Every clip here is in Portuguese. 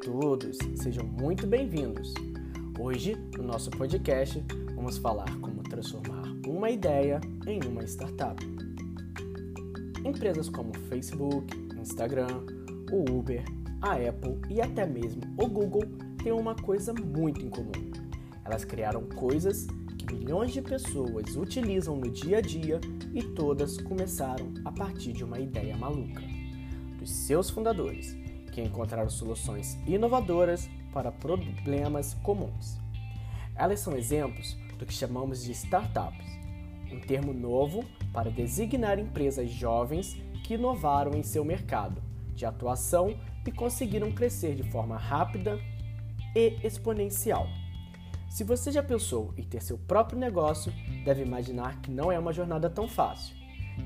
todos, sejam muito bem-vindos. Hoje, no nosso podcast, vamos falar como transformar uma ideia em uma startup. Empresas como Facebook, Instagram, o Uber, a Apple e até mesmo o Google têm uma coisa muito em comum. Elas criaram coisas que milhões de pessoas utilizam no dia a dia e todas começaram a partir de uma ideia maluca dos seus fundadores que encontraram soluções inovadoras para problemas comuns. Elas são exemplos do que chamamos de startups, um termo novo para designar empresas jovens que inovaram em seu mercado de atuação e conseguiram crescer de forma rápida e exponencial. Se você já pensou em ter seu próprio negócio, deve imaginar que não é uma jornada tão fácil.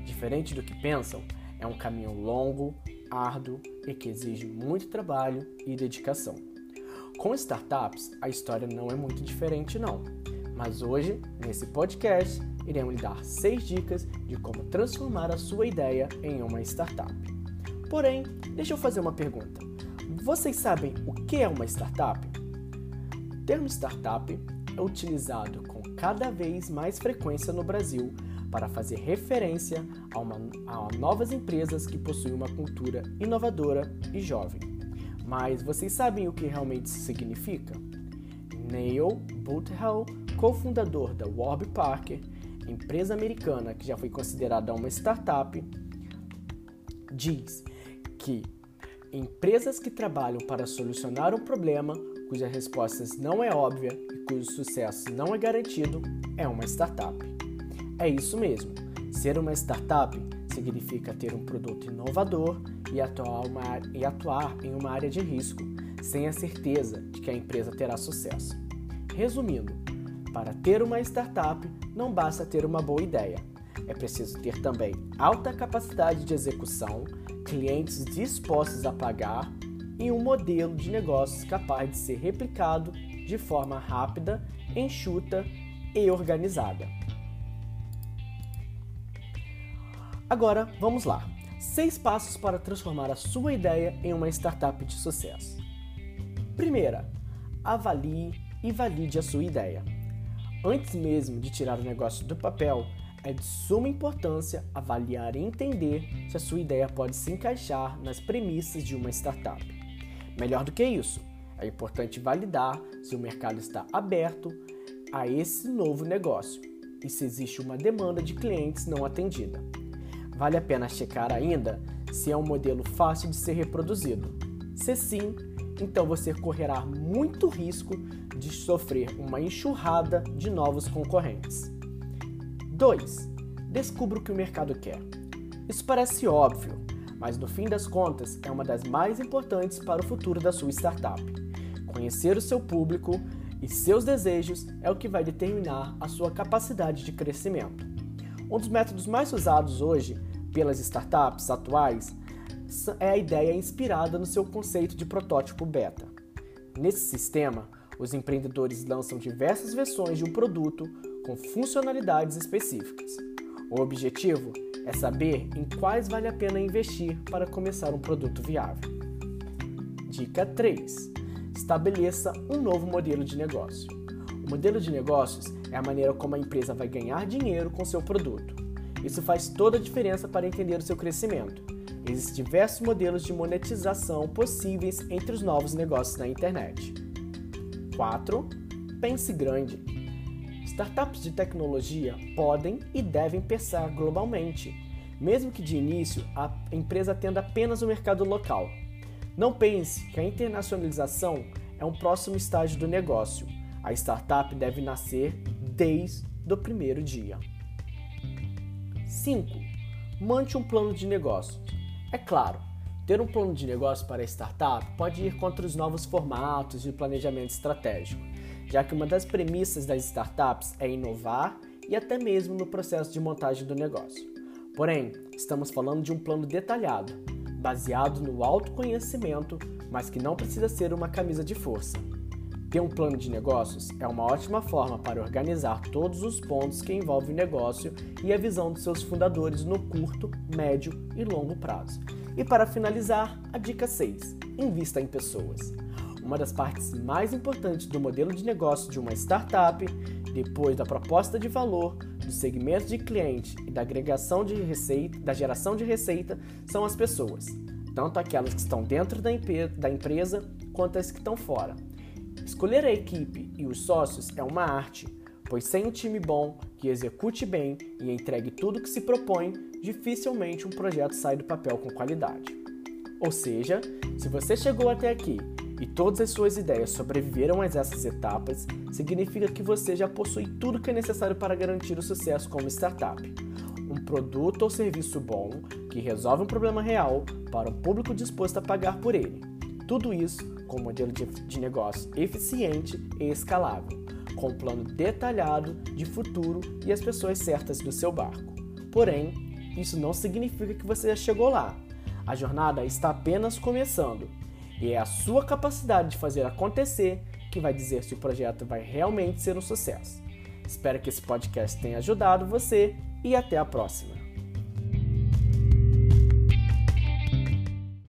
Diferente do que pensam, é um caminho longo, árduo e que exige muito trabalho e dedicação. Com startups, a história não é muito diferente, não. Mas hoje, nesse podcast, iremos lhe dar seis dicas de como transformar a sua ideia em uma startup. Porém, deixa eu fazer uma pergunta. Vocês sabem o que é uma startup? O termo startup é utilizado com cada vez mais frequência no Brasil para fazer referência a, uma, a novas empresas que possuem uma cultura inovadora e jovem. Mas vocês sabem o que realmente isso significa? Neil Boothell, cofundador da Warby Parker, empresa americana que já foi considerada uma startup, diz que empresas que trabalham para solucionar um problema cuja resposta não é óbvia e cujo sucesso não é garantido é uma startup. É isso mesmo. Ser uma startup significa ter um produto inovador e atuar, uma, e atuar em uma área de risco, sem a certeza de que a empresa terá sucesso. Resumindo, para ter uma startup não basta ter uma boa ideia. É preciso ter também alta capacidade de execução, clientes dispostos a pagar e um modelo de negócios capaz de ser replicado de forma rápida, enxuta e organizada. Agora, vamos lá. Seis passos para transformar a sua ideia em uma startup de sucesso. Primeira, avalie e valide a sua ideia. Antes mesmo de tirar o negócio do papel, é de suma importância avaliar e entender se a sua ideia pode se encaixar nas premissas de uma startup. Melhor do que isso, é importante validar se o mercado está aberto a esse novo negócio e se existe uma demanda de clientes não atendida. Vale a pena checar ainda se é um modelo fácil de ser reproduzido. Se sim, então você correrá muito risco de sofrer uma enxurrada de novos concorrentes. 2. Descubra o que o mercado quer. Isso parece óbvio, mas no fim das contas é uma das mais importantes para o futuro da sua startup. Conhecer o seu público e seus desejos é o que vai determinar a sua capacidade de crescimento. Um dos métodos mais usados hoje pelas startups atuais é a ideia inspirada no seu conceito de protótipo beta. Nesse sistema, os empreendedores lançam diversas versões de um produto com funcionalidades específicas. O objetivo é saber em quais vale a pena investir para começar um produto viável. Dica 3: Estabeleça um novo modelo de negócio. Modelo de negócios é a maneira como a empresa vai ganhar dinheiro com seu produto. Isso faz toda a diferença para entender o seu crescimento. Existem diversos modelos de monetização possíveis entre os novos negócios na internet. 4. Pense grande. Startups de tecnologia podem e devem pensar globalmente, mesmo que de início a empresa atenda apenas o mercado local. Não pense que a internacionalização é um próximo estágio do negócio. A startup deve nascer desde o primeiro dia. 5. Mante um plano de negócio. É claro, ter um plano de negócio para a startup pode ir contra os novos formatos de planejamento estratégico, já que uma das premissas das startups é inovar e até mesmo no processo de montagem do negócio. Porém, estamos falando de um plano detalhado, baseado no autoconhecimento, mas que não precisa ser uma camisa de força. Ter um plano de negócios é uma ótima forma para organizar todos os pontos que envolvem o negócio e a visão dos seus fundadores no curto, médio e longo prazo. E para finalizar, a dica 6: invista em pessoas. uma das partes mais importantes do modelo de negócio de uma startup, depois da proposta de valor, do segmento de cliente e da agregação de receita, da geração de receita, são as pessoas, tanto aquelas que estão dentro da empresa quanto as que estão fora. Escolher a equipe e os sócios é uma arte, pois sem um time bom que execute bem e entregue tudo que se propõe, dificilmente um projeto sai do papel com qualidade. Ou seja, se você chegou até aqui e todas as suas ideias sobreviveram a essas etapas, significa que você já possui tudo que é necessário para garantir o sucesso como startup. Um produto ou serviço bom que resolve um problema real para um público disposto a pagar por ele. Tudo isso com um modelo de negócio eficiente e escalável, com um plano detalhado de futuro e as pessoas certas do seu barco. Porém, isso não significa que você já chegou lá. A jornada está apenas começando e é a sua capacidade de fazer acontecer que vai dizer se o projeto vai realmente ser um sucesso. Espero que esse podcast tenha ajudado você e até a próxima.